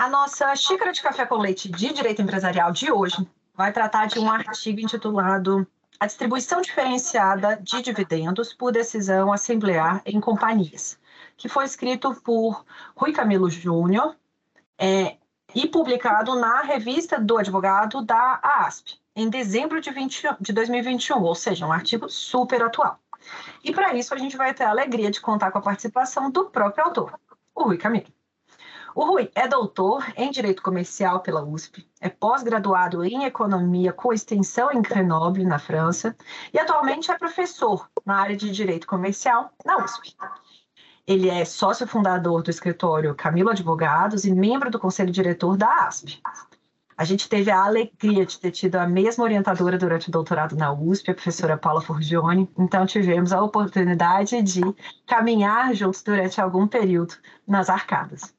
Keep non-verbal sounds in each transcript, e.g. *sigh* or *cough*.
A nossa xícara de café com leite de direito empresarial de hoje vai tratar de um artigo intitulado A distribuição diferenciada de dividendos por decisão assemblear em companhias, que foi escrito por Rui Camilo Júnior é, e publicado na revista do advogado da ASP, em dezembro de, 20, de 2021, ou seja, um artigo super atual. E para isso a gente vai ter a alegria de contar com a participação do próprio autor, o Rui Camilo. O Rui é doutor em Direito Comercial pela USP, é pós-graduado em Economia com extensão em Grenoble, na França, e atualmente é professor na área de Direito Comercial na USP. Ele é sócio fundador do escritório Camilo Advogados e membro do conselho diretor da ASP. A gente teve a alegria de ter tido a mesma orientadora durante o doutorado na USP, a professora Paula Forgione, então tivemos a oportunidade de caminhar juntos durante algum período nas arcadas.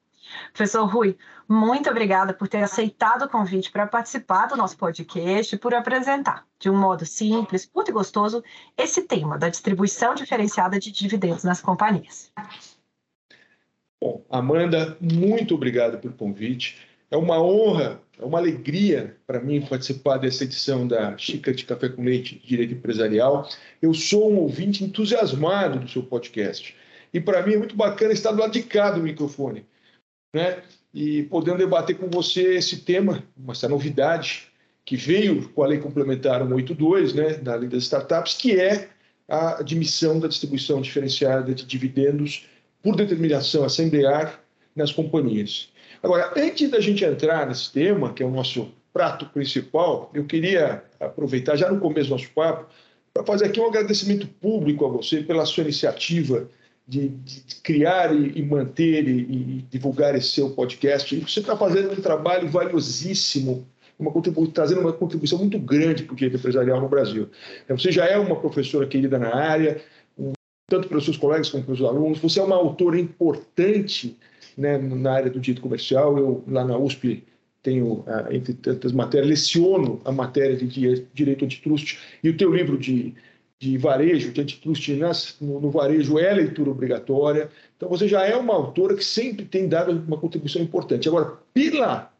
Professor Rui, muito obrigada por ter aceitado o convite para participar do nosso podcast e por apresentar, de um modo simples, curto e gostoso, esse tema da distribuição diferenciada de dividendos nas companhias. Bom, Amanda, muito obrigado pelo convite. É uma honra, é uma alegria para mim participar dessa edição da Xícara de Café com Leite de Direito Empresarial. Eu sou um ouvinte entusiasmado do seu podcast. E para mim é muito bacana estar do lado de cá do microfone né? E podendo debater com você esse tema, essa novidade que veio com a Lei Complementar 182, né, da Lei das Startups, que é a admissão da distribuição diferenciada de dividendos por determinação assemblear nas companhias. Agora, antes da gente entrar nesse tema, que é o nosso prato principal, eu queria aproveitar já no começo do nosso papo para fazer aqui um agradecimento público a você pela sua iniciativa de, de criar e, e manter e, e, divulgar esse seu podcast. E você está fazendo um trabalho valiosíssimo, uma trazendo uma contribuição muito grande para o direito empresarial no Brasil. Então, você já é uma professora querida na área, tanto pelos seus colegas como pelos alunos. Você é uma autora importante né, na área do direito comercial. Eu, lá na USP, tenho, ah, entre tantas matérias, leciono a matéria de direito antitrust. E o teu livro de de varejo, de antitrust no, no varejo é leitura obrigatória. Então você já é uma autora que sempre tem dado uma contribuição importante. Agora, pela,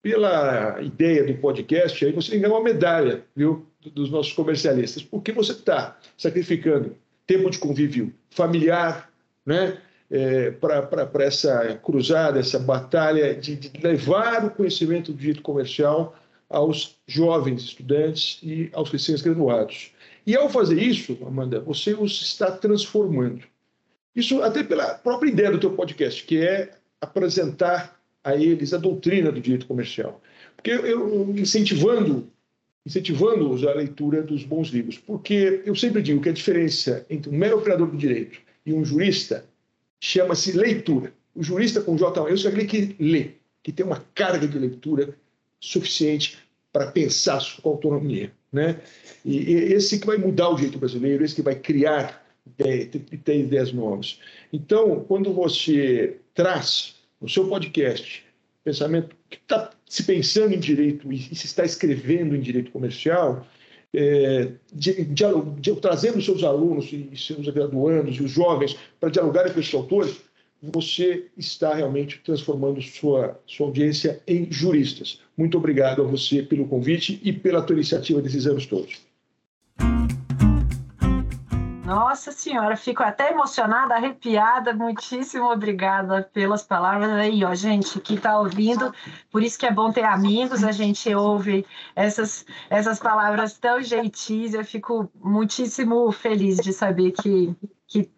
pela ideia do podcast, aí você ganha uma medalha viu, dos nossos comercialistas, porque você está sacrificando tempo de convívio familiar, né? É, para essa cruzada, essa batalha de, de levar o conhecimento do direito comercial aos jovens estudantes e aos recém-graduados. E ao fazer isso, Amanda, você os está transformando. Isso até pela própria ideia do teu podcast, que é apresentar a eles a doutrina do direito comercial. Porque eu incentivando incentivando-os à leitura dos bons livros, porque eu sempre digo que a diferença entre um mero operador do direito e um jurista chama-se leitura. O jurista com J. Eu sou aquele que lê, que tem uma carga de leitura suficiente para pensar com autonomia. Né? E, e esse que vai mudar o jeito brasileiro, esse que vai criar ideias, ter ideias novas. Então, quando você traz no seu podcast pensamento que está se pensando em direito e, se está escrevendo em direito comercial, é, de, de, de, trazendo seus alunos e seus graduandos e os jovens para dialogarem com esses autores, você está realmente transformando sua, sua audiência em juristas. Muito obrigado a você pelo convite e pela tua iniciativa desses anos todos. Nossa Senhora, fico até emocionada, arrepiada. Muitíssimo obrigada pelas palavras aí, ó, gente, que está ouvindo. Por isso que é bom ter amigos, a gente ouve essas, essas palavras tão gentis. Eu fico muitíssimo feliz de saber que, que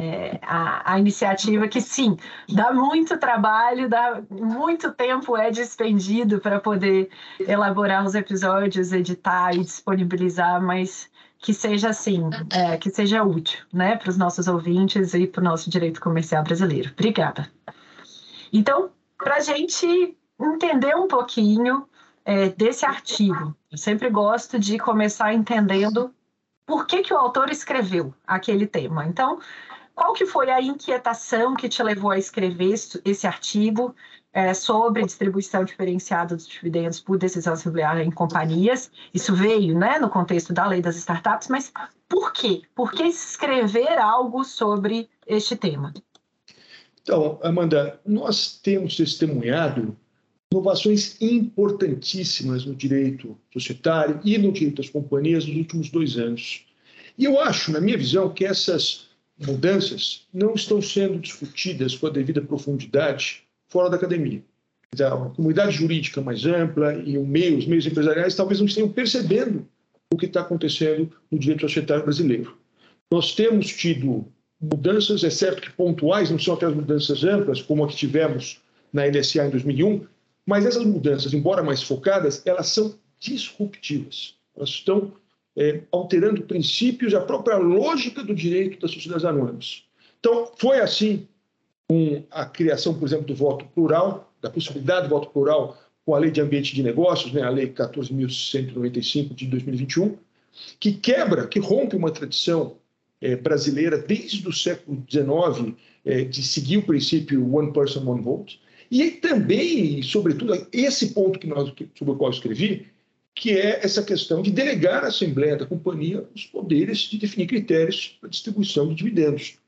é, a, a, iniciativa que sim dá muito trabalho, dá muito tempo é despendido para poder elaborar os episódios, editar e disponibilizar, mas que seja assim, é, que seja útil, né, para os nossos ouvintes e para o nosso direito comercial brasileiro. Obrigada. Então, para a gente entender um pouquinho é, desse artigo, eu sempre gosto de começar entendendo por que, que o autor escreveu aquele tema. Então, qual que foi a inquietação que te levou a escrever esse artigo? é, sobre distribuição diferenciada dos dividendos por decisão assembleária em companhias. Isso veio né, no contexto da lei das startups, mas por quê? Por que escrever algo sobre este tema? Então, Amanda, nós temos testemunhado inovações importantíssimas no direito societário e no direito das companhias nos últimos dois anos. E eu acho, na minha visão, que essas mudanças não estão sendo discutidas com a devida profundidade fora da academia. A comunidade jurídica mais ampla e o meio, os meios empresariais talvez não estejam percebendo o que está acontecendo no direito societário brasileiro. Nós temos tido mudanças, é certo que pontuais, não são aquelas mudanças amplas, como a que tivemos na LSA em 2001, mas essas mudanças, embora mais focadas, elas são disruptivas. Elas estão é, alterando princípios e a própria lógica do direito das sociedades anônimas. Então, foi assim com a criação, por exemplo, do voto plural, da possibilidade do voto plural com a Lei de Ambiente de Negócios, né, a Lei 14.195 de 2021, que quebra, que rompe uma tradição é, brasileira desde o século XIX é, de seguir o princípio One Person, One Vote, e também, sobretudo, esse ponto que nós, sobre o qual eu escrevi, que é essa questão de delegar à Assembleia da Companhia os poderes de definir critérios para distribuição de dividendos.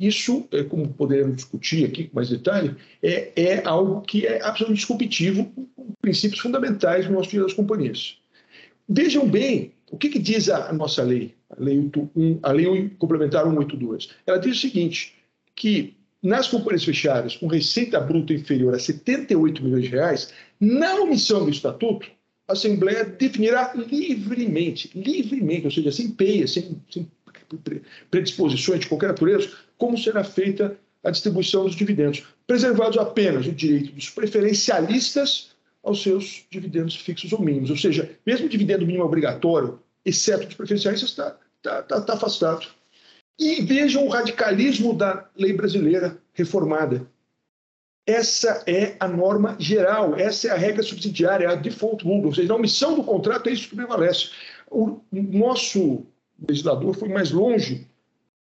Isso, é, como poderemos discutir aqui com mais detalhe, é, é algo que é absolutamente disruptivo com princípios fundamentais do nosso direito das companhias. Vejam bem o que, que diz a, a, nossa lei, a lei, 81, a lei complementar 182. Ela diz o seguinte, que nas companhias fechadas com receita bruta inferior a 78 milhões de reais, na omissão do estatuto, a Assembleia definirá livremente, livremente, ou seja, sem peia, sem, sem predisposições de qualquer natureza, como será feita a distribuição dos dividendos, preservados apenas o direito dos preferencialistas aos seus dividendos fixos ou mínimos. Ou seja, mesmo o dividendo mínimo obrigatório, exceto dos preferencialistas, está tá, tá, tá afastado. E vejam o radicalismo da lei brasileira reformada. Essa é a norma geral, essa é a regra subsidiária, é a default rule, ou seja, a omissão do contrato é isso que prevalece. O nosso legislador foi mais longe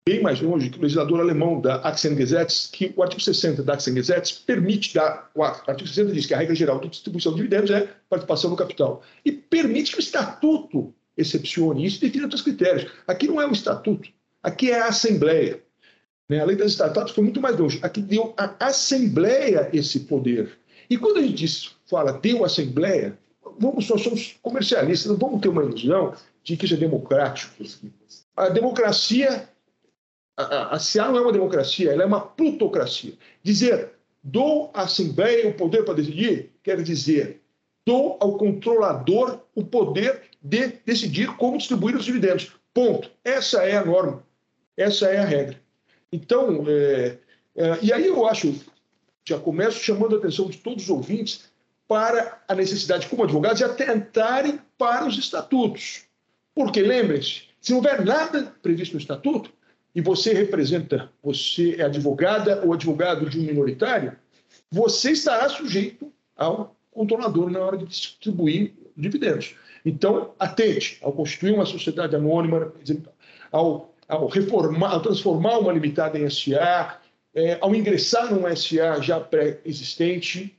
bem mais longe que o legislador alemão da Aktiengesetz, que o artigo 60 da Aktiengesetz permite dar, o artigo 60 diz que a regra geral de distribuição de dividendos é participação no capital, e permite que o estatuto excepcione isso e defina outros critérios. Aqui não é um estatuto, aqui é a Assembleia. Né? A lei das estatais foi muito mais longe. Aqui deu a Assembleia esse poder. E quando a gente diz, fala deu Assembleia, vamos, nós somos comercialistas, não vamos ter uma ilusão de que isso é democrático. A democracia a, a CA não é uma democracia, ela é uma plutocracia. Dizer dou à Assembleia o poder para decidir quer dizer dou ao controlador o poder de decidir como distribuir os dividendos. Ponto. Essa é a norma. Essa é a regra. Então, é, é, e aí eu acho, já começo chamando a atenção de todos os ouvintes para a necessidade, como advogados, de atentarem para os estatutos. Porque, lembrem-se, se não houver nada previsto no estatuto, e você representa, você é advogada ou advogado de um minoritário, você estará sujeito ao controlador na hora de distribuir dividendos. Então, atente ao constituir uma sociedade anônima, ao, ao reformar, ao transformar uma limitada em SA, é, ao ingressar num SA já pré-existente,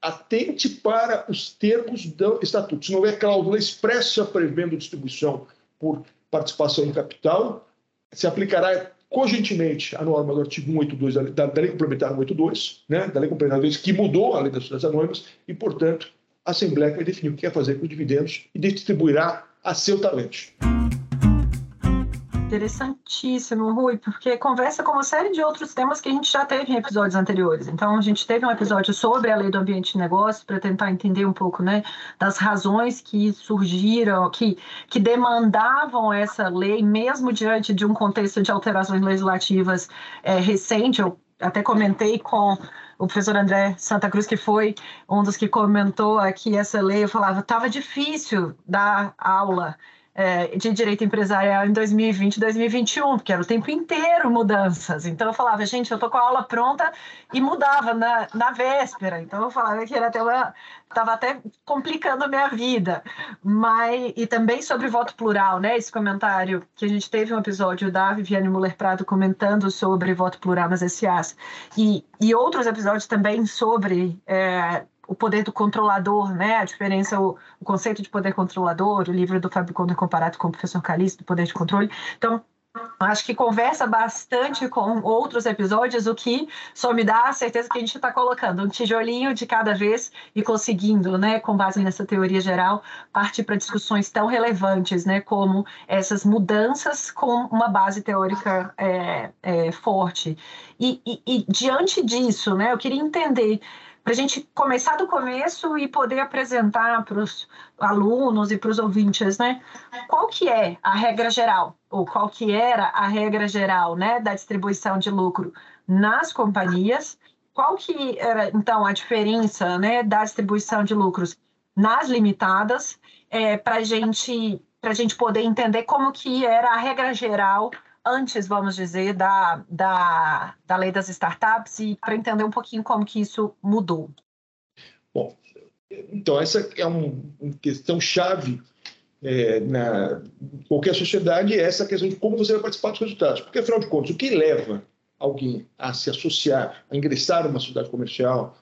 atente para os termos do estatuto. Se não houver cláusula expressa prevendo distribuição por participação em capital, se aplicará cogentemente a norma do artigo 182 da, da, da Lei Complementar 182, né, da Lei Complementar 182, que mudou a Lei das Sociedades Anônimas, e, portanto, a Assembleia vai definir o que quer fazer com os dividendos e distribuirá a seu talento. Interessantíssimo, Rui, porque conversa com uma série de outros temas que a gente já teve em episódios anteriores. Então, a gente teve um episódio sobre a lei do ambiente de negócio para tentar entender um pouco né, das razões que surgiram, que, que demandavam essa lei, mesmo diante de um contexto de alterações legislativas é, recente. Eu até comentei com o professor André Santa Cruz, que foi um dos que comentou aqui essa lei, eu falava, estava difícil dar aula é, de direito empresarial em 2020 2021, porque era o tempo inteiro mudanças. Então eu falava, gente, eu tô com a aula pronta e mudava na, na véspera. Então eu falava que era até uma. Estava até complicando a minha vida. Mas, e também sobre voto plural, né? Esse comentário que a gente teve um episódio da Viviane Muller Prado comentando sobre voto plural nas SAs. E, e outros episódios também sobre. É, o poder do controlador, né? A diferença, o, o, conceito de poder controlador, o livro do Fábio Conde comparado com o professor Calixto, do poder de controle. Então, acho que conversa bastante com outros episódios, o que só me dá a certeza que a gente está colocando um tijolinho de cada vez e conseguindo, né, com base nessa teoria geral, partir para discussões tão relevantes, né, como essas mudanças com uma base teórica é, é, forte. E, e, e diante disso, né, eu queria entender para a gente começar do começo e poder apresentar para os alunos e para os ouvintes, né? Qual que é a regra geral, ou qual que era a regra geral, né, da distribuição de lucro nas companhias? Qual que era, então, a diferença, né, da distribuição de lucros nas limitadas, é, para gente, a gente poder entender como que era a regra geral antes, vamos dizer, da, da, da lei das startups e para entender um pouquinho como que isso mudou. Bom, então essa é um, uma questão chave é, na qualquer sociedade, é essa questão de como você vai participar dos resultados. Porque, afinal de contas, o que leva alguém a se associar, a ingressar numa sociedade comercial,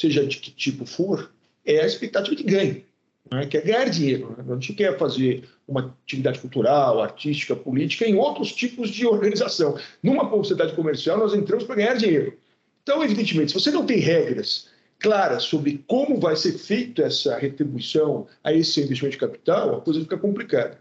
seja de que tipo for, é a expectativa de ganho né, que é ganhar dinheiro. Né? A gente quer fazer uma atividade cultural, artística, política em outros tipos de organização. Numa sociedade comercial, nós entramos para ganhar dinheiro. Então, evidentemente, se você não tem regras claras sobre como vai ser feita essa retribuição a esse investimento de capital, a coisa fica complicada.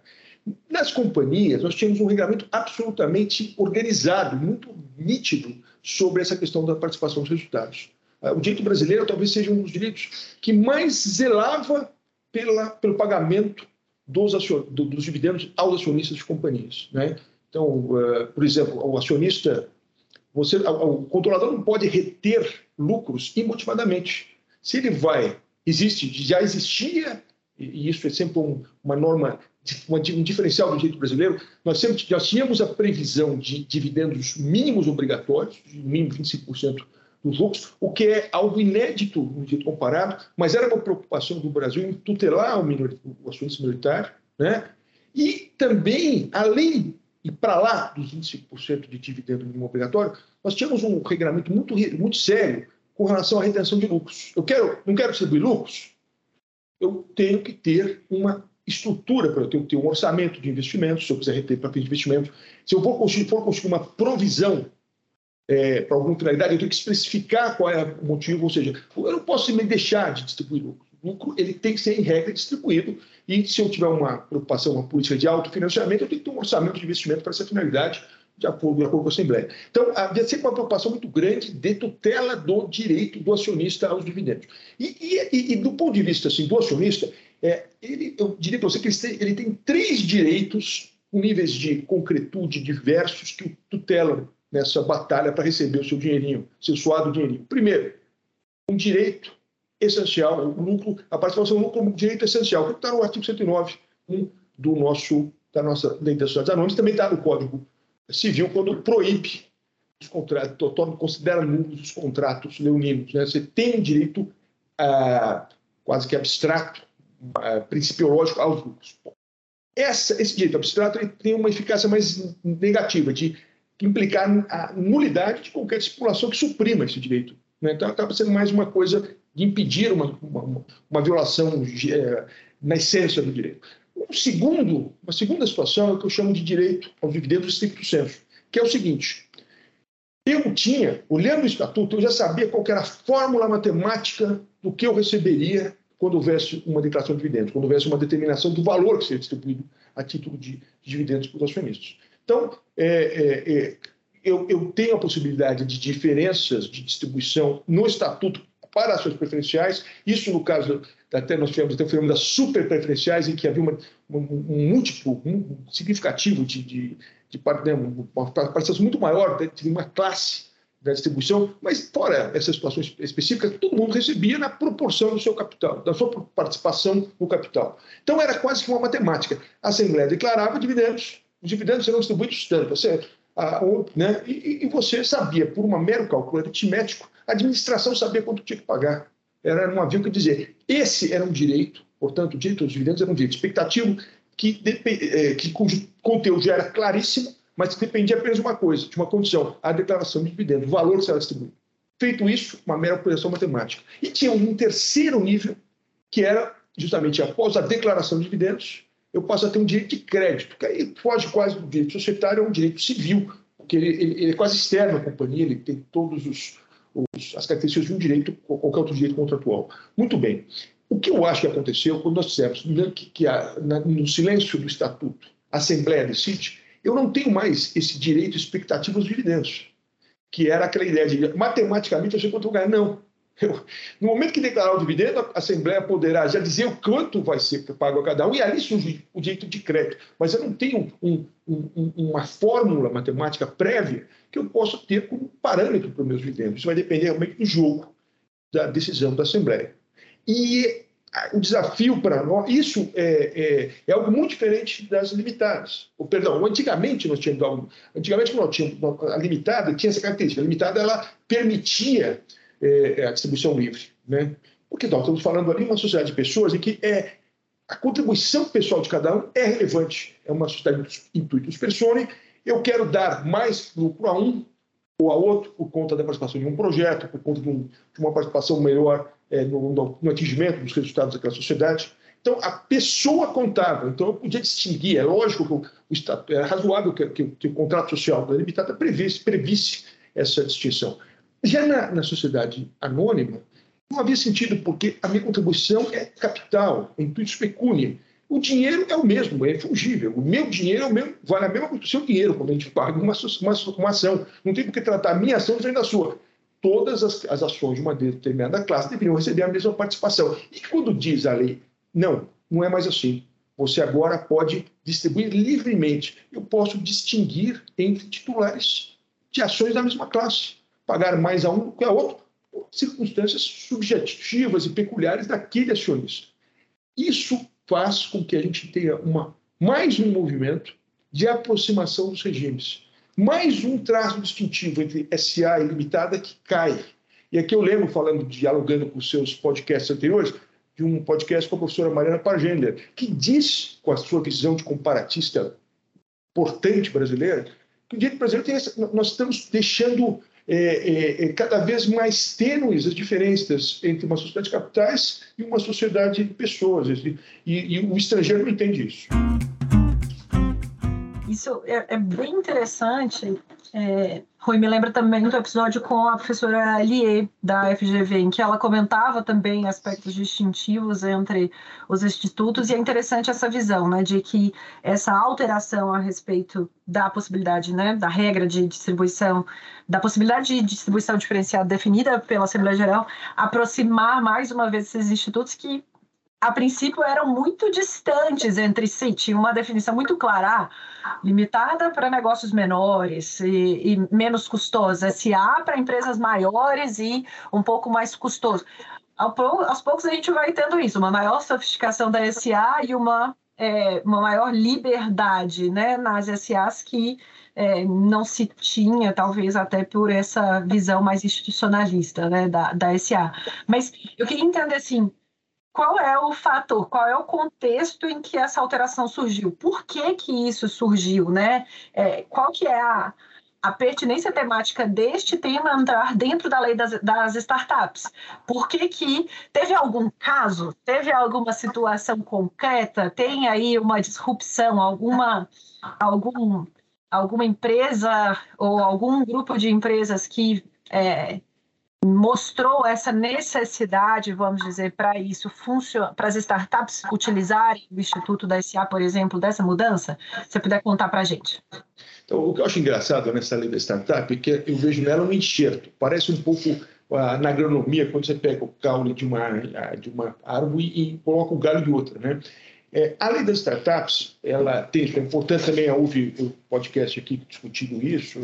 Nas companhias, nós tínhamos um regulamento absolutamente organizado, muito nítido sobre essa questão da participação dos resultados. O direito brasileiro talvez seja um dos direitos que mais zelava pela, pelo pagamento dos, acion, dos dividendos aos acionistas de companhias. Né? Então, uh, por exemplo, o acionista, você, o controlador não pode reter lucros imotivadamente. Se ele vai, existe, já existia, e isso é sempre um, uma norma, um diferencial do direito brasileiro, nós sempre já tínhamos a previsão de dividendos mínimos obrigatórios, mínimo 25% dos lucros, o que é algo inédito no dito comparado, mas era uma preocupação do Brasil em tutelar o, minor, o minoritário, né? E também, além e para lá dos 25% de dividendo mínimo obrigatório, nós tínhamos um regulamento muito, muito sério com relação à retenção de lucros. Eu quero, não quero distribuir lucros, eu tenho que ter uma estrutura para eu ter, ter um orçamento de investimentos, se eu quiser reter para de investimento, se eu for conseguir, for conseguir uma provisão é, para alguma finalidade, eu tenho que especificar qual é o motivo, ou seja, eu não posso me deixar de distribuir lucro. O lucro ele tem que ser, em regra, distribuído, e se eu tiver uma preocupação, uma política de autofinanciamento, eu tenho que ter um orçamento de investimento para essa finalidade, de acordo, de acordo com a Assembleia. Então, havia sempre uma preocupação muito grande de tutela do direito do acionista aos dividendos. E, e, e do ponto de vista assim, do acionista, é, ele, eu diria para você que ele tem, ele tem três direitos com níveis de concretude diversos que tutelam nessa batalha para receber o seu dinheirinho, seu suado dinheirinho. Primeiro, um direito essencial, o lucro, a participação no lucro como direito essencial, que está no artigo 109 um, do nosso, da nossa lei das sociedades anônimas, também está no Código Civil, quando proíbe os contratos, considera nulos os contratos leoninos. Né? Você tem direito ah, quase que abstrato, ah, principiológico aos lucros. Essa, esse direito abstrato tem uma eficácia mais negativa, de implicar a nulidade de qualquer estipulação que suprima esse direito. Né? Então, acaba sendo mais uma coisa de impedir uma, uma, uma violação é, na essência do direito. Um segundo, uma segunda situação é o que eu chamo de direito aos dividendos estricto senso, que é o seguinte: eu tinha, olhando o estatuto, eu já sabia qual era a fórmula matemática do que eu receberia quando houvesse uma declaração de dividendos, quando houvesse uma determinação do valor que seria distribuído a título de, de dividendos para os acionistas. Então, é, é, é, eu, eu, tenho a possibilidade de diferenças de distribuição no estatuto para ações preferenciais. Isso, no caso, até nós tivemos até o fenômeno das super preferenciais, em que havia uma, um, um múltiplo um significativo de, de, de, de né, uma participação muito maior de uma classe da distribuição, mas fora essas situações específicas, todo mundo recebia na proporção do seu capital, da sua participação no capital. Então era quase que uma matemática. A Assembleia declarava dividendos, os dividendos serão distribuídos tanto, você, a, né, e, e, você sabia, por um mero cálculo aritmético, a administração sabia quanto tinha que pagar. Era um avião que dizer, esse era um direito, portanto, o direito aos dividendos era um direito expectativo que, é, que cujo conteúdo já era claríssimo, mas que dependia apenas de uma coisa, de uma condição, a declaração de dividendos, o valor que será distribuído. Feito isso, uma mera operação matemática. E tinha um terceiro nível, que era justamente após a declaração de dividendos, eu passo a ter um direito de crédito, que aí foge quase do direito societário, é um direito civil, porque ele, ele, ele é quase externo à companhia, ele tem todas as características de um direito, qualquer outro direito contratual. Muito bem. O que eu acho que aconteceu quando nós dissemos que, que a, na, no silêncio do estatuto a Assembleia decide, eu não tenho mais esse direito expectativo aos dividendos, que era aquela ideia de matematicamente eu sei quanto vou ganhar. Não. Eu, no momento que declarar o dividendo, a Assembleia poderá já dizer o quanto vai ser pago a cada um, e ali surge o direito de crédito. Mas eu não tenho um, um, uma fórmula matemática prévia que eu possa ter como parâmetro para os meus dividendos. Isso vai depender realmente do jogo, da decisão da Assembleia. E o desafio para nós, isso é, é, é, algo muito diferente das limitadas. O perdão, antigamente nós tínhamos algo, antigamente nós tínhamos a limitada tinha essa característica. A limitada ela permitia é, a distribuição livre, né? Porque nós estamos falando ali uma sociedade de pessoas em que é a contribuição pessoal de cada um é relevante. É uma sociedade de intuitos persone. Eu quero dar mais lucro a um ou a outro por conta da participação de um projeto, por conta de, um, de uma participação melhor é, no, no, no, atingimento dos resultados daquela sociedade. Então, a pessoa contava. Então, eu podia distinguir. É lógico que o, o é razoável que, que, que, o contrato social da limitada previsse, previsse essa distinção. Já na, na sociedade anônima, não havia sentido, porque a minha contribuição é capital, é intuito pecúnia. O dinheiro é o mesmo, é fungível. O meu dinheiro é o mesmo, vale a mesma coisa que o seu dinheiro quando a gente paga uma, uma, uma ação. Não tem por que tratar a minha ação diferente da sua todas as, as ações de uma determinada classe deveriam receber a mesma participação. E quando diz a lei, não, não é mais assim. Você agora pode distribuir livremente. Eu posso distinguir entre titulares de ações da mesma classe, pagar mais a um que a outro, por circunstâncias subjetivas e peculiares daquele acionista. Isso faz com que a gente tenha uma, mais um movimento de aproximação dos regimes mais um traço distintivo entre SA e limitada que cai. E aqui eu lembro, falando, dialogando com seus podcasts anteriores, de um podcast com a professora Mariana Pargender, que diz, com a sua visão de comparatista importante brasileira, que o direito brasileiro tem essa, nós estamos deixando é, é, é, cada vez mais tênues as diferenças entre uma sociedade de capitais e uma sociedade de pessoas. E, e, e o estrangeiro não entende isso. Isso é, é bem interessante. É, Rui me lembra também do episódio com a professora Lier, da FGV, em que ela comentava também aspectos distintivos entre os institutos, e é interessante essa visão, né, de que essa alteração a respeito da possibilidade, né, da regra de distribuição, da possibilidade de distribuição diferenciada definida pela Assembleia Geral, aproximar mais uma vez esses institutos que a princípio eram muito distantes entre si, tinha uma definição muito clara, ah, limitada para negócios menores e, e menos custosa, SA para empresas maiores e um pouco mais custoso. Aos poucos a gente vai tendo isso, uma maior sofisticação da SA e uma, é, uma maior liberdade né, nas SAs que é, não se tinha, talvez até por essa visão mais institucionalista né, da, da SA. Mas eu queria entender assim, qual é o fator, qual é o contexto em que essa alteração surgiu? Por que que isso surgiu, né? É, qual que é a, a pertinência temática deste tema entrar dentro da lei das, das startups. Por que, que teve algum caso, teve alguma situação concreta, tem aí uma disrupção, alguma, algum, alguma empresa ou algum grupo de empresas que é, mostrou essa necessidade, vamos dizer, para isso, para as startups utilizarem o Instituto da SA, por exemplo, dessa mudança? Se você puder contar para a gente. Então, o que eu acho engraçado nessa lei da startup é que eu vejo nela um enxerto. Parece um pouco uh, na agronomia, quando você pega o caule de uma, de uma árvore e coloca o galho de outra, né? É, a lei das startups, ela tem, é importante também, houve um podcast aqui discutindo isso,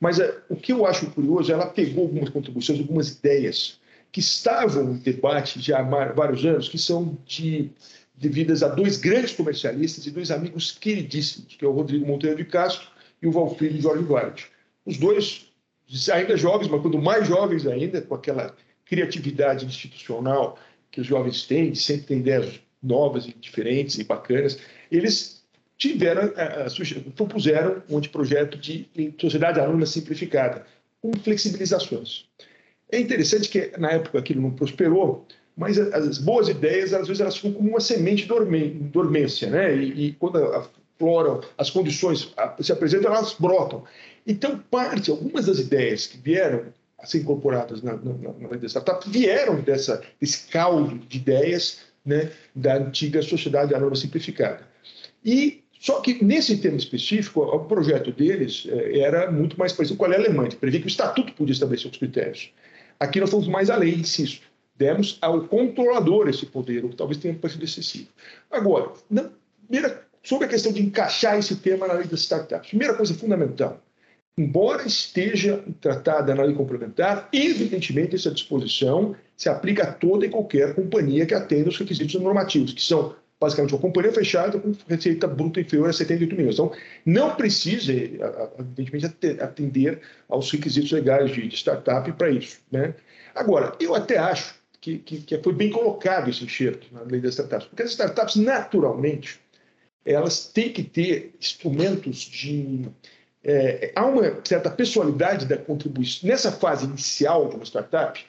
mas é, o que eu acho curioso, ela pegou algumas contribuições, algumas ideias que estavam em debate já há vários anos, que são de, devidas a dois grandes comercialistas e dois amigos queridíssimos, que é o Rodrigo Monteiro de Castro e o Valfrido Jorge Duarte. Os dois, ainda jovens, mas quando mais jovens ainda, com aquela criatividade institucional que os jovens têm, sempre ter ideias novas e diferentes e bacanas, eles tiveram, a, a, propuseram um anteprojeto de sociedade anônima simplificada, com flexibilizações. É interessante que, na época, aquilo não prosperou, mas as boas ideias, às vezes, elas ficam como uma semente em dormência, né? E, e quando afloram, as condições se apresentam, elas brotam. Então, parte, algumas das ideias que vieram a ser incorporadas na, na, na da startup vieram dessa, desse caldo de ideias né, da antiga sociedade anônima simplificada. E só que nesse tema específico, o projeto deles eh, era muito mais parecido com a lei alemã, que previa que o estatuto podia estabelecer os critérios. Aqui nós fomos mais além, insisto. Demos ao controlador esse poder, o que talvez tenha parecido excessivo. Agora, na, primeira, sobre a questão de encaixar esse tema na lei das startups, primeira coisa fundamental, embora esteja tratada na lei complementar, evidentemente essa disposição se aplica a toda e qualquer companhia que atenda os requisitos normativos, que são basicamente uma companhia fechada com receita bruta inferior a 78 milhões. Então, não precisa, evidentemente, atender aos requisitos legais de, startup para isso. Né? Agora, eu até acho que, que, que foi bem colocado esse enxerto na lei das startups, porque as startups, naturalmente, elas têm que ter instrumentos de é, há uma certa pessoalidade da contribuição. Nessa fase inicial de uma startup,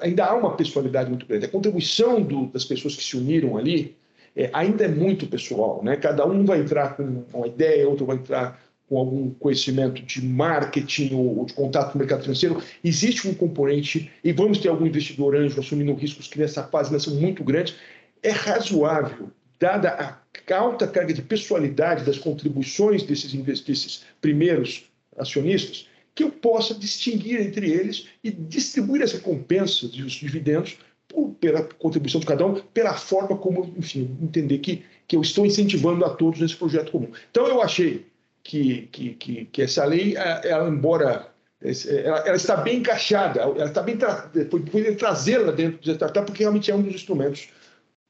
ainda há uma pessoalidade muito grande. A contribuição do, das pessoas que se uniram ali é, ainda é muito pessoal. Né? Cada um vai entrar com uma ideia, outro vai entrar com algum conhecimento de marketing ou, de contato com o mercado financeiro. Existe um componente, e vamos ter algum investidor anjo assumindo riscos que nessa fase ainda são muito grandes. É razoável dada a alta carga de pessoalidade das contribuições desses, desses primeiros acionistas, que eu possa distinguir entre eles e distribuir as recompensas e os dividendos por, pela contribuição de cada um, pela forma como, enfim, entender que, que eu estou incentivando a todos nesse projeto comum. Então, eu achei que, que, que, que essa lei, ela, embora ela, ela, está bem encaixada, ela está bem tra foi, trazê-la dentro do startup, porque realmente é um dos instrumentos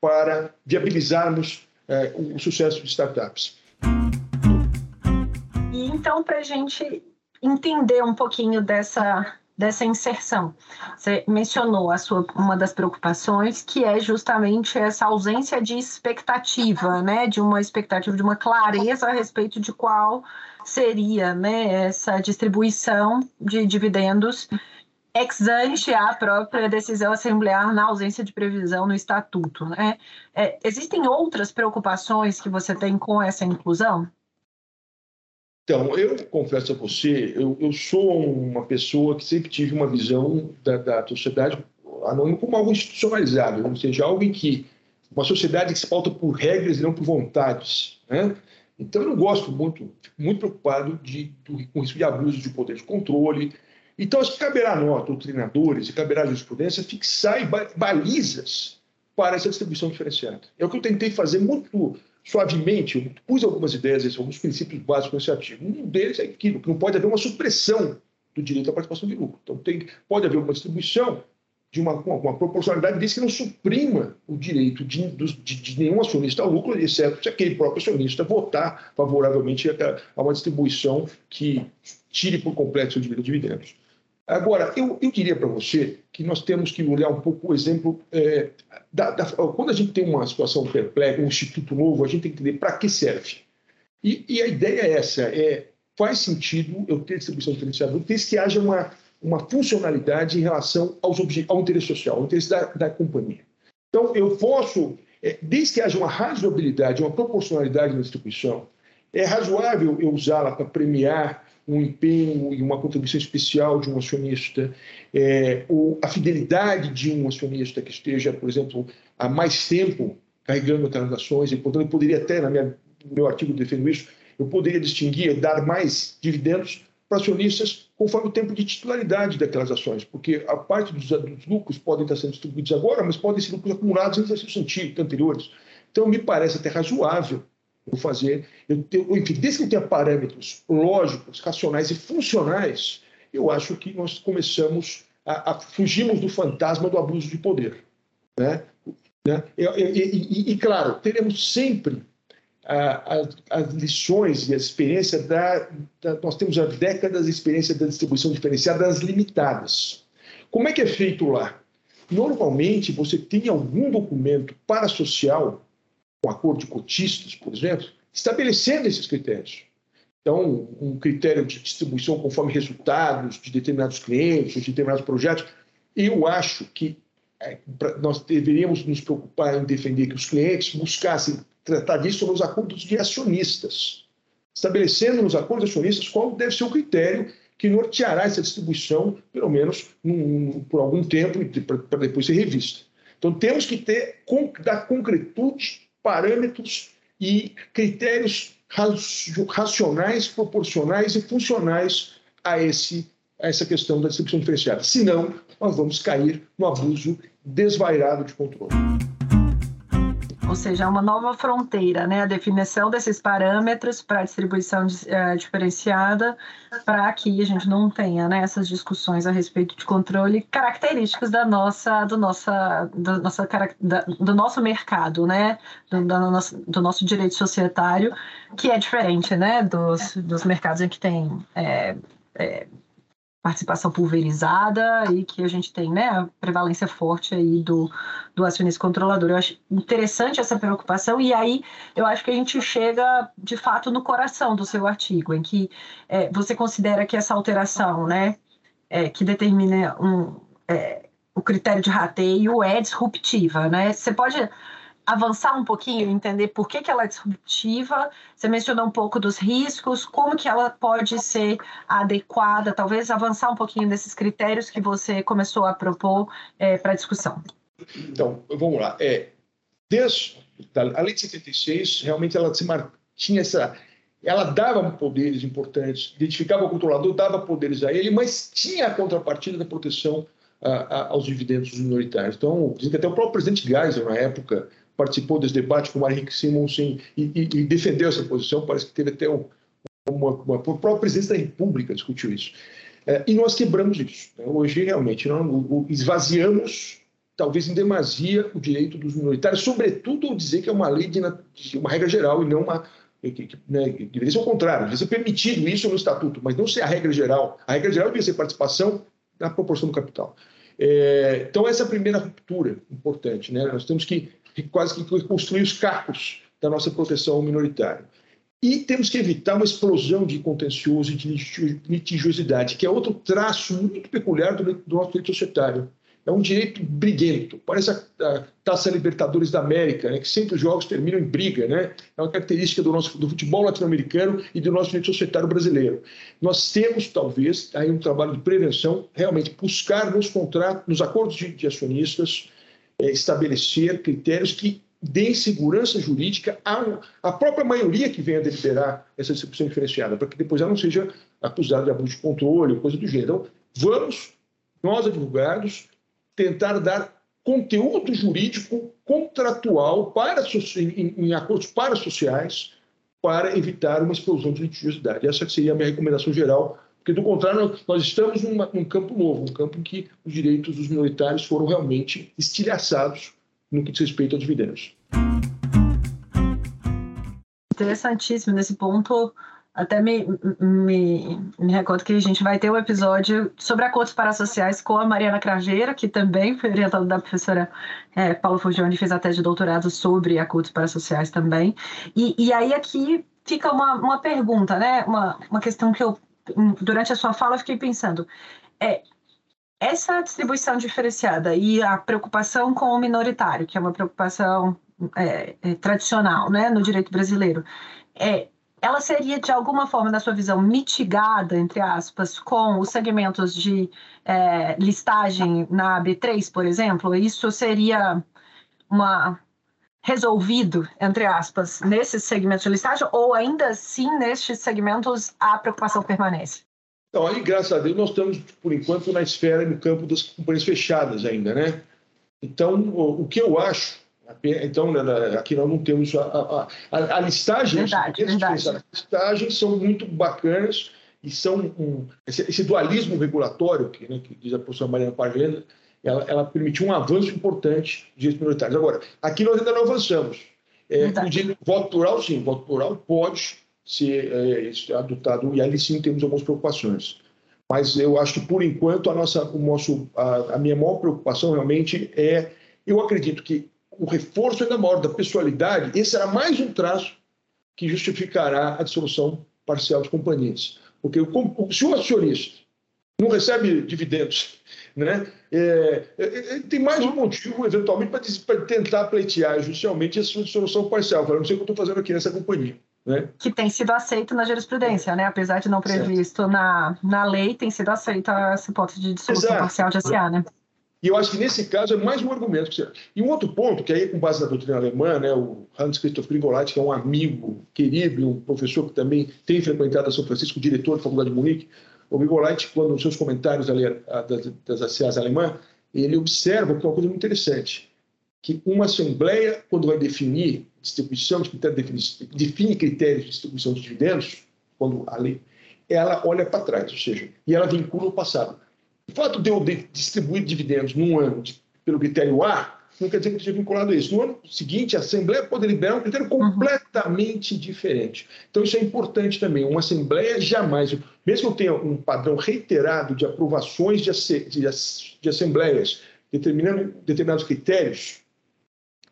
para viabilizarmos é, o, sucesso de startups. E então, para a gente entender um pouquinho dessa, dessa inserção, você mencionou a sua, uma das preocupações, que é justamente essa ausência de expectativa, né, de uma expectativa, de uma clareza a respeito de qual seria né, essa distribuição de dividendos ex ante a própria decisão assemblear na ausência de previsão no estatuto. Né? É, existem outras preocupações que você tem com essa inclusão? Então, eu confesso a você, eu, eu sou uma pessoa que sempre tive uma visão da, da sociedade anônima como algo institucionalizado, ou seja, algo em que uma sociedade que se pauta por regras e não por vontades. Né? Então, eu não gosto muito, fico muito preocupado de, com risco de abuso de poder de controle, então, acho que caberá a nós, doutrinadores, e caberá à jurisprudência fixar balizas para essa distribuição diferenciada. É o que eu tentei fazer muito suavemente, eu pus algumas ideias, alguns princípios básicos nesse artigo. Um deles é aquilo, que não pode haver uma supressão do direito à participação de lucro. Então, tem, pode haver uma distribuição de uma, uma, uma proporcionalidade desde que não suprima o direito de, de, de, nenhum acionista ao lucro, exceto se aquele próprio acionista votar favoravelmente a, a uma distribuição que tire por completo seu direito de dividendos. Agora, eu, eu diria para você que nós temos que olhar um pouco o exemplo. É, da, da, quando a gente tem uma situação perplexa, um instituto novo, a gente tem que entender para que serve. E, e, a ideia é essa: é faz sentido eu ter distribuição diferenciada, desde que haja uma, uma funcionalidade em relação aos ao interesse social, ao interesse da, da companhia. Então, eu posso, é, desde que haja uma razoabilidade, uma proporcionalidade na distribuição, é razoável eu usá-la para premiar um empenho e uma contribuição especial de um acionista, é, ou a fidelidade de um acionista que esteja, por exemplo, há mais tempo carregando transações, e portanto eu poderia até, na minha, no meu artigo defendo isso, eu poderia distinguir, dar mais dividendos para acionistas conforme o tempo de titularidade daquelas ações, porque a parte dos, dos lucros podem estar sendo distribuídos agora, mas podem ser lucros acumulados em exercícios anteriores. Então, me parece até razoável eu fazer, eu ter, enfim, desde que eu tenha parâmetros lógicos, racionais e funcionais, eu acho que nós começamos a, a fugirmos do fantasma do abuso de poder. Né? Né? E, e, e, e, claro, teremos sempre as lições e a experiência da, da, Nós temos há décadas de experiência da distribuição diferenciada das limitadas. Como é que é feito lá? Normalmente, você tem algum documento parasocial, um acordo de cotistas, por exemplo, estabelecendo esses critérios. Então, um critério de distribuição conforme resultados de determinados clientes, de determinados projetos. Eu acho que é, nós deveríamos nos preocupar em defender que os clientes buscassem tratar disso nos acordos de acionistas, estabelecendo nos acordos de acionistas qual deve ser o critério que norteará essa distribuição, pelo menos num, por algum tempo, para depois ser revista. Então, temos que ter, dar concretude, parâmetros e critérios racionais, proporcionais e funcionais a, esse, a essa questão da distribuição diferenciada. Senão, nós vamos cair no abuso desvairado de controle ou seja, uma nova fronteira, né? A definição desses parâmetros para distribuição uh, diferenciada, para que a gente não tenha né, essas discussões a respeito de controle característicos da nossa, do, nossa, do, nossa, do nosso mercado, né? Do, do, nosso, do nosso direito societário, que é diferente, né? Dos, dos mercados em que tem é, é, participação pulverizada e que a gente tem né, a prevalência forte aí do, do acionista controlador. Eu acho interessante essa preocupação e aí eu acho que a gente chega de fato no coração do seu artigo, em que é, você considera que essa alteração né, é, que determina um, é, o critério de rateio é disruptiva. Né? Você pode avançar um pouquinho, entender por que, que ela é disruptiva. Você mencionou um pouco dos riscos, como que ela pode ser adequada, talvez avançar um pouquinho desses critérios que você começou a propor é, para discussão. Então, vamos lá. É, desde a lei de 76, realmente ela se tinha essa ela dava poderes importantes, identificava o controlador, dava poderes a ele, mas tinha a contrapartida da proteção a, a, aos dividendos minoritários. Então, dizem que até o próprio presidente Geisel, na época, participou desse debate com o Henrique Simonsen e, e, e, defendeu essa posição. Parece que teve até um, uma, uma, o próprio presidente da República discutiu isso. É, e nós quebramos isso. Né? Hoje, realmente, nós esvaziamos, talvez em demasia, o direito dos minoritários, sobretudo dizer que é uma lei de, de uma regra geral e não uma. Que, que, né, deveria ser o contrário, deveria ser permitido isso no estatuto, mas não ser a regra geral. A regra geral deveria ser participação na proporção do capital. É, então, essa é a primeira ruptura importante. Né? Nós temos que quase que reconstruir os cacos da nossa proteção minoritária. E temos que evitar uma explosão de contencioso e de litigiosidade, que é outro traço muito peculiar do, do nosso direito societário. É um direito briguento, parece a, a Taça Libertadores da América, né, que sempre os jogos terminam em briga. Né? É uma característica do, nosso, do futebol latino-americano e do nosso direito societário brasileiro. Nós temos, talvez, aí um trabalho de prevenção, realmente buscar nos contratos, nos acordos de, de acionistas, estabelecer critérios que deem segurança jurídica à, à própria maioria que venha deliberar essa distribuição diferenciada, para que depois ela não seja acusada de abuso de controle coisa do gênero. Então, vamos, nós advogados, tentar dar conteúdo jurídico contratual para, em, em acordos parasociais para evitar uma explosão de litigiosidade. Essa seria a minha recomendação geral porque, do contrário, nós estamos num campo novo, um campo em que os direitos dos minoritários foram realmente estilhaçados no que diz respeito aos dividendos. Interessantíssimo nesse ponto. Até me, me, me, recordo que a gente vai ter um episódio sobre acordos parasociais com a Mariana Craveira, que também foi orientada da professora é, Paula Fugione, fez a tese de doutorado sobre acordos parasociais também. E, e aí aqui fica uma, uma pergunta, né? Uma, uma questão que eu, durante a sua fala, eu fiquei pensando. É, essa distribuição diferenciada e a preocupação com o minoritário, que é uma preocupação é, é, tradicional né, no direito brasileiro, é, ela seria, de alguma forma, na sua visão, mitigada, entre aspas, com os segmentos de é, listagem na B3, por exemplo? Isso seria uma resolvido, entre aspas, nesses segmentos de listagem, ou ainda assim, nestes segmentos, a preocupação permanece? Então, aí, graças a Deus, nós estamos, por enquanto, na esfera, no campo das companhias fechadas ainda, né? Então, o, o que eu acho, então, né, né, aqui nós não temos a, a, a listagem, verdade, verdade. as listagens são muito bacanas e são um, esse, esse, dualismo regulatório, que, né, que diz a professora Mariana Parrenda, ela, ela permitiu um avanço importante de direitos minoritários. Agora, aqui nós ainda não avançamos. É, o voto plural, sim, voto plural pode ser é, adotado, e ali sim temos algumas preocupações. Mas eu acho que, por enquanto, a, nossa, o nosso, a, a minha maior preocupação realmente é, eu acredito que o reforço ainda maior da pessoalidade, esse será mais um traço que justificará a dissolução parcial das companhias. Porque se o acionista não recebe dividendos, né, é, é, é tem mais um motivo, eventualmente, para tentar pleitear judicialmente essa dissolução parcial. Eu não sei o que eu estou fazendo aqui nessa companhia. Né? Que tem sido aceito na jurisprudência, né? apesar de não previsto na, na lei, tem sido aceita essa hipótese de dissolução Exato. parcial de SA. Né? E eu acho que nesse caso é mais um argumento. Que você... E um outro ponto, que aí com base na doutrina alemã, né, o Hans Christoph Grigolati, que é um amigo querido um professor que também tem frequentado a São Francisco, diretor da Faculdade de Munique, o Grigolati, quando nos seus comentários ali, das, das ACAs alemãs, ele observa que é uma coisa muito interessante, que uma assembleia, quando vai definir distribuição de define critérios de distribuição de dividendos, quando a lei, ela olha para trás, ou seja, e ela vincula o passado. O fato de eu distribuir dividendos num ano de, pelo critério A não quer dizer que esteja vinculado a isso. No ano seguinte, a Assembleia pode liberar um critério uhum. completamente uhum. diferente. Então, isso é importante também. Uma Assembleia jamais, mesmo que eu tenha um padrão reiterado de aprovações de, de, de Assembleias determinando determinados critérios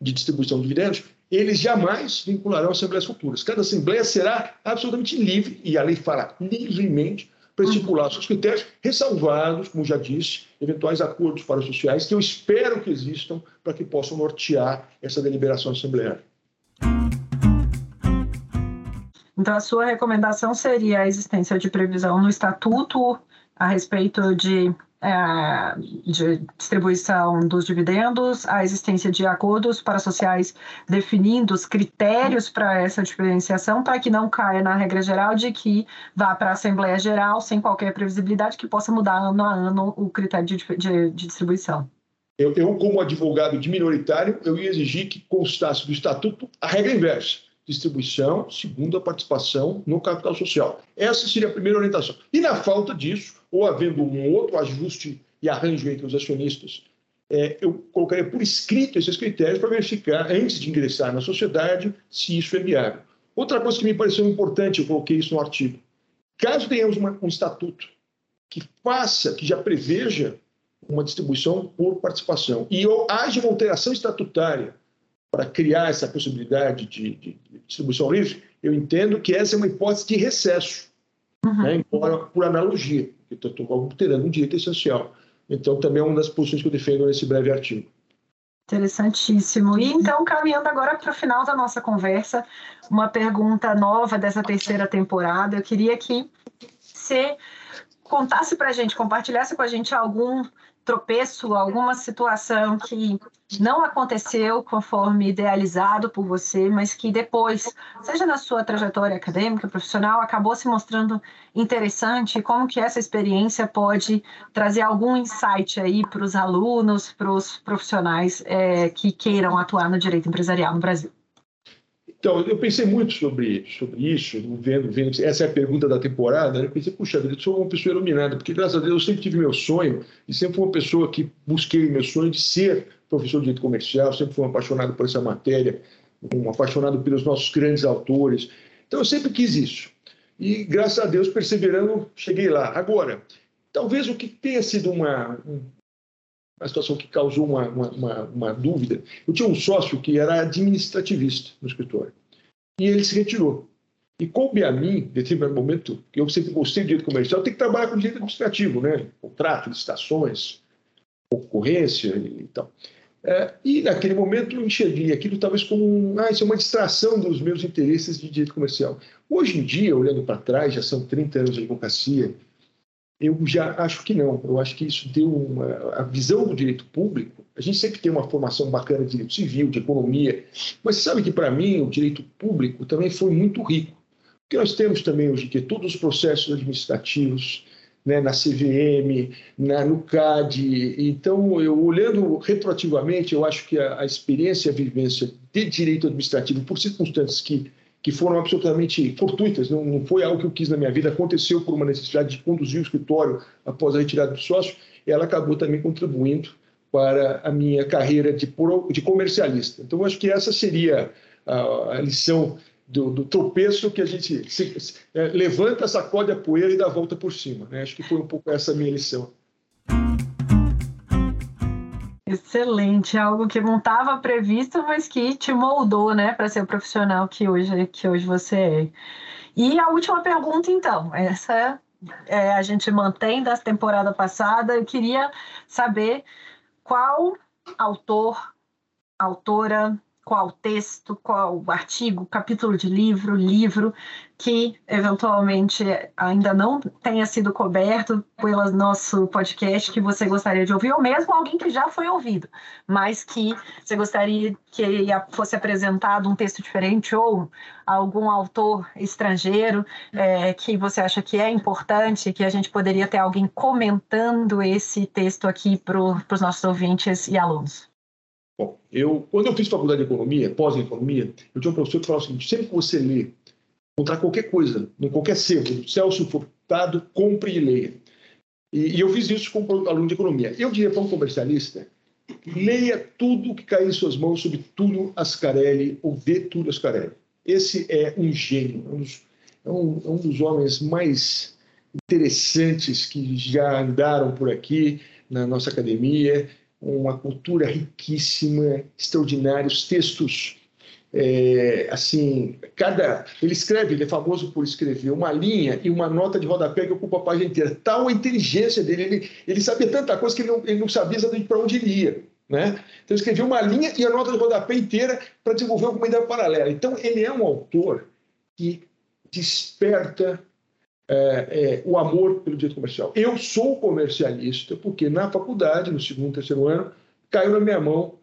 de distribuição de dividendos, eles jamais vincularão assembleias futuras. Cada assembleia será absolutamente livre, e a lei fala livremente, para estipular seus critérios, ressalvados, como já disse, eventuais acordos sociais que eu espero que existam para que possam nortear essa deliberação assembleária. Então, a sua recomendação seria a existência de previsão no estatuto a respeito de de distribuição dos dividendos, a existência de acordos parasociais definindo os critérios para essa diferenciação, para que não caia na regra geral de que vá para a Assembleia Geral sem qualquer previsibilidade, que possa mudar ano a ano o critério de, de, de distribuição. Eu, eu, como advogado de minoritário, eu ia exigir que constasse do Estatuto a regra inversa distribuição segundo a participação no capital social. Essa seria a primeira orientação. E na falta disso, ou havendo um outro ajuste e arranjo entre os acionistas, é, eu colocaria por escrito esses critérios para verificar, antes de ingressar na sociedade, se isso é viável. Outra coisa que me pareceu importante, eu coloquei isso no artigo. Caso tenhamos uma, um estatuto que faça, que já preveja uma distribuição por participação e ou haja uma alteração estatutária para criar essa possibilidade de, de, distribuição livre, eu entendo que essa é uma hipótese de recesso, uhum. né, embora por analogia, porque estou alterando um direito essencial. Então, também é uma das posições que eu defendo nesse breve artigo. Interessantíssimo. E então, caminhando agora para o final da nossa conversa, uma pergunta nova dessa terceira temporada. Eu queria que você contasse para a gente, compartilhasse com a gente algum tropeço, alguma situação que não aconteceu conforme idealizado por você, mas que depois, seja na sua trajetória acadêmica, profissional, acabou se mostrando interessante, como que essa experiência pode trazer algum insight aí para os alunos, para os profissionais é, que queiram atuar no direito empresarial no Brasil. Então, eu pensei muito sobre, sobre isso, vendo, vendo essa é a pergunta da temporada. Né? Eu pensei, puxa vida, eu sou uma pessoa iluminada, porque graças a Deus eu sempre tive meu sonho e sempre fui uma pessoa que busquei meu sonho de ser professor de direito comercial, sempre fui um apaixonado por essa matéria, um apaixonado pelos nossos grandes autores. Então, eu sempre quis isso. E graças a Deus, perseverando, cheguei lá. Agora, talvez o que tenha sido uma, uma situação que causou uma, uma, uma, dúvida. Eu tinha um sócio que era administrativista no escritório e ele se retirou. E coube a mim, em determinado momento, que eu sempre gostei de direito comercial, tem que trabalhar com direito administrativo, né? Contrato, licitações, concorrência e tal. É, e naquele momento eu enxerguei aquilo talvez como ah, isso é uma distração dos meus interesses de direito comercial. Hoje em dia, olhando para trás, já são 30 anos de advocacia, eu já acho que não. Eu acho que isso deu uma. A visão do direito público, a gente sempre tem uma formação bacana de direito civil, de economia, mas sabe que para mim o direito público também foi muito rico. Porque nós temos também hoje em dia todos os processos administrativos, né, na CVM, na, no CAD. Então, eu olhando retroativamente, eu acho que a, a experiência a vivência de direito administrativo, por circunstâncias que, que foram absolutamente fortuitas, não, não foi algo que eu quis na minha vida, aconteceu por uma necessidade de conduzir o escritório após a retirada do sócio, ela acabou também contribuindo para a minha carreira de, de comercialista. Então, acho que essa seria a, a lição do, do, tropeço que a gente se, se, é, levanta, sacode a poeira e dá a volta por cima. Né? Acho que foi um pouco essa a minha lição. Excelente, algo que não estava previsto, mas que te moldou, né, para ser o profissional que hoje, que hoje você é. E a última pergunta, então, essa é, a gente mantém da temporada passada. Eu queria saber qual autor, autora, qual texto, qual artigo, capítulo de livro, livro que eventualmente ainda não tenha sido coberto pelo nosso podcast que você gostaria de ouvir, ou mesmo alguém que já foi ouvido, mas que você gostaria que fosse apresentado um texto diferente ou algum autor estrangeiro é, que você acha que é importante, que a gente poderia ter alguém comentando esse texto aqui para os nossos ouvintes e alunos. Bom, eu, quando eu fiz faculdade de economia, pós-economia, eu tinha um professor que falava o seguinte: sempre que você lê, encontrar qualquer coisa, em qualquer sebo, Celso Furtado, compre e leia. E, e, eu fiz isso como aluno de economia. Eu diria para um comercialista: leia tudo que cair em suas mãos sobre Túlio Ascarelli ou vê Túlio Ascarelli. Esse é um gênio, um dos, é um, é um dos homens mais interessantes que já andaram por aqui na nossa academia uma cultura riquíssima, extraordinários textos. É, assim, cada ele escreve, ele é famoso por escrever uma linha e uma nota de rodapé que ocupa a página inteira. Tal a inteligência dele, ele, ele sabia tanta coisa que ele não, ele não sabia exatamente para onde ele ia. Né? Então, ele escreveu uma linha e a nota de rodapé inteira para desenvolver alguma ideia paralela. Então, ele é um autor que desperta é, é, o amor pelo direito comercial. Eu sou comercialista porque na faculdade, no segundo, terceiro ano, caiu na minha mão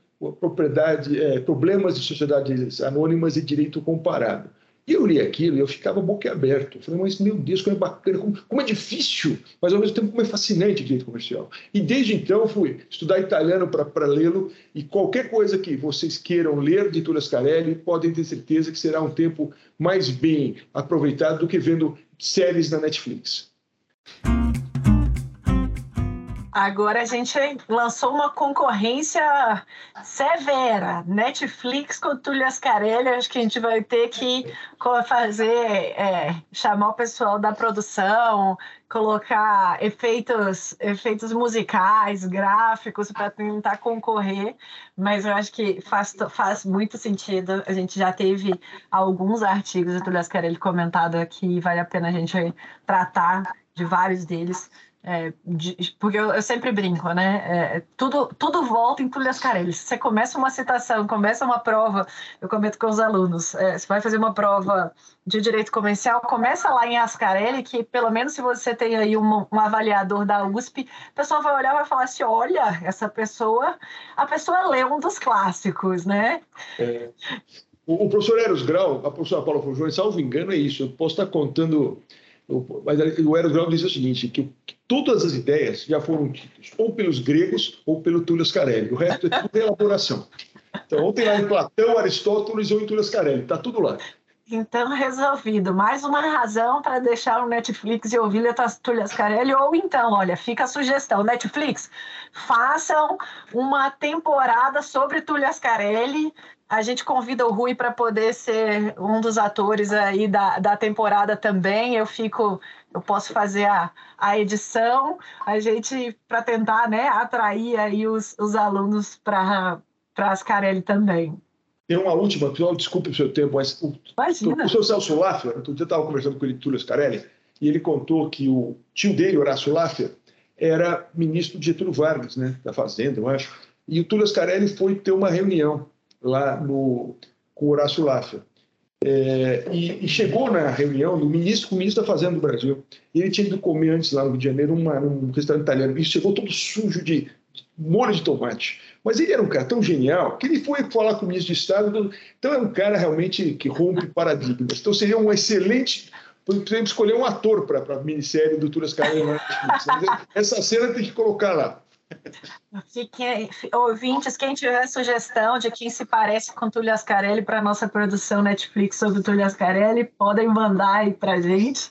propriedade, é, problemas de sociedades anônimas e direito comparado. E eu li aquilo e eu ficava boquiaberto. Falei, mas meu Deus, como é bacana, como, como, é difícil, mas ao mesmo tempo como é fascinante o direito comercial. E desde então fui estudar italiano para lê-lo e qualquer coisa que vocês queiram ler de Túlio podem ter certeza que será um tempo mais bem aproveitado do que vendo séries na Netflix. Agora a gente lançou uma concorrência severa. Netflix com Túlio Ascarelli, acho que a gente vai ter que fazer, é, chamar o pessoal da produção, colocar efeitos, efeitos musicais, gráficos para tentar concorrer, mas eu acho que faz, faz muito sentido. A gente já teve alguns artigos do Túlio Ascarelli comentado aqui, vale a pena a gente tratar de vários deles. É, de, porque eu, eu, sempre brinco, né? É, tudo, tudo volta em Túlio Ascarelli. Você começa uma citação, começa uma prova, eu comento com os alunos, é, você vai fazer uma prova de direito comercial, começa lá em Ascarelli, que pelo menos se você tem aí um, um avaliador da USP, o pessoal vai olhar e vai falar assim: olha, essa pessoa, a pessoa lê um dos clássicos, né? É. O, o, professor Eros Grau, a professora Paula Fujões, salvo engano, é isso. Eu posso estar contando mas o Eros Grau diz o seguinte, que, que, todas as ideias já foram ditas ou pelos gregos ou pelo Túlio Ascarelli. O resto é tudo elaboração. Então, ou tem lá em Platão, Aristóteles ou em Túlio Ascarelli. Está tudo lá. Então, resolvido. Mais uma razão para deixar o Netflix e ouvir Túlio Ascarelli. Ou então, olha, fica a sugestão. Netflix, façam uma temporada sobre Túlio Ascarelli a gente convida o Rui para poder ser um dos atores aí da, da temporada também. Eu fico, eu posso fazer a, a edição, a gente para tentar né, atrair aí os, os alunos para Ascarelli também. Tem uma última, desculpe o seu tempo, mas o, Imagina. o seu Celso outro dia eu estava conversando com ele, Túlio Scarelli, e ele contou que o tio dele, Horácio Laffer, era ministro de Getúlio Vargas, né, da Fazenda, eu acho. E o Túlio Scarelli foi ter uma reunião lá no, com o Horácio Laffer. É, e, e, chegou na reunião do ministro, com o ministro da Fazenda do Brasil. Ele tinha ido comer antes lá no Rio de Janeiro uma, um restaurante italiano. E chegou todo sujo de molho de tomate. Mas ele era um cara tão genial que ele foi falar com o ministro de Estado. Então é um cara realmente que rompe paradigmas. Então seria um excelente. Podemos escolher um ator para a minissérie do Turas Carneiro. *laughs* Essa cena tem que colocar lá. Ouvintes, quem tiver sugestão de quem se parece com Túlio Ascarelli para nossa produção Netflix sobre Túlio Ascarelli, podem mandar aí para gente.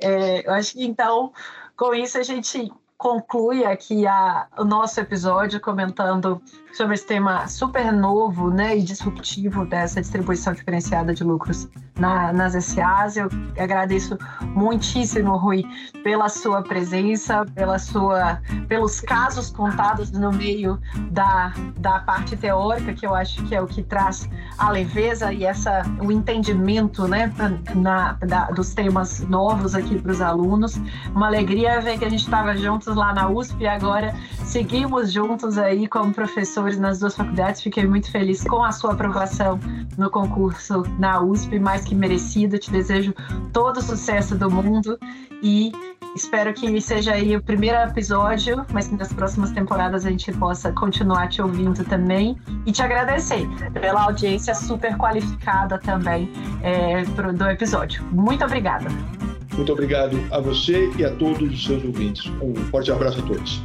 É, eu acho que então, com isso, a gente conclui aqui a, o nosso episódio comentando sobre esse tema super novo né, e disruptivo dessa distribuição diferenciada de lucros na, nas SAs. Eu agradeço muitíssimo, Rui, pela sua presença, pela sua, pelos casos contados no meio da, da parte teórica, que eu acho que é o que traz a leveza e essa, o entendimento né, na, da, dos temas novos aqui para os alunos. Uma alegria ver que a gente estava juntos lá na USP e agora seguimos juntos aí como professores nas duas faculdades. Fiquei muito feliz com a sua aprovação no concurso na USP, mais que merecido. Te desejo todo o sucesso do mundo e espero que seja aí o primeiro episódio, mas que nas próximas temporadas a gente possa continuar te ouvindo também e te agradecer pela audiência super qualificada também é, do episódio. Muito obrigada. Muito obrigado a você e a todos os seus ouvintes. Um forte abraço a todos.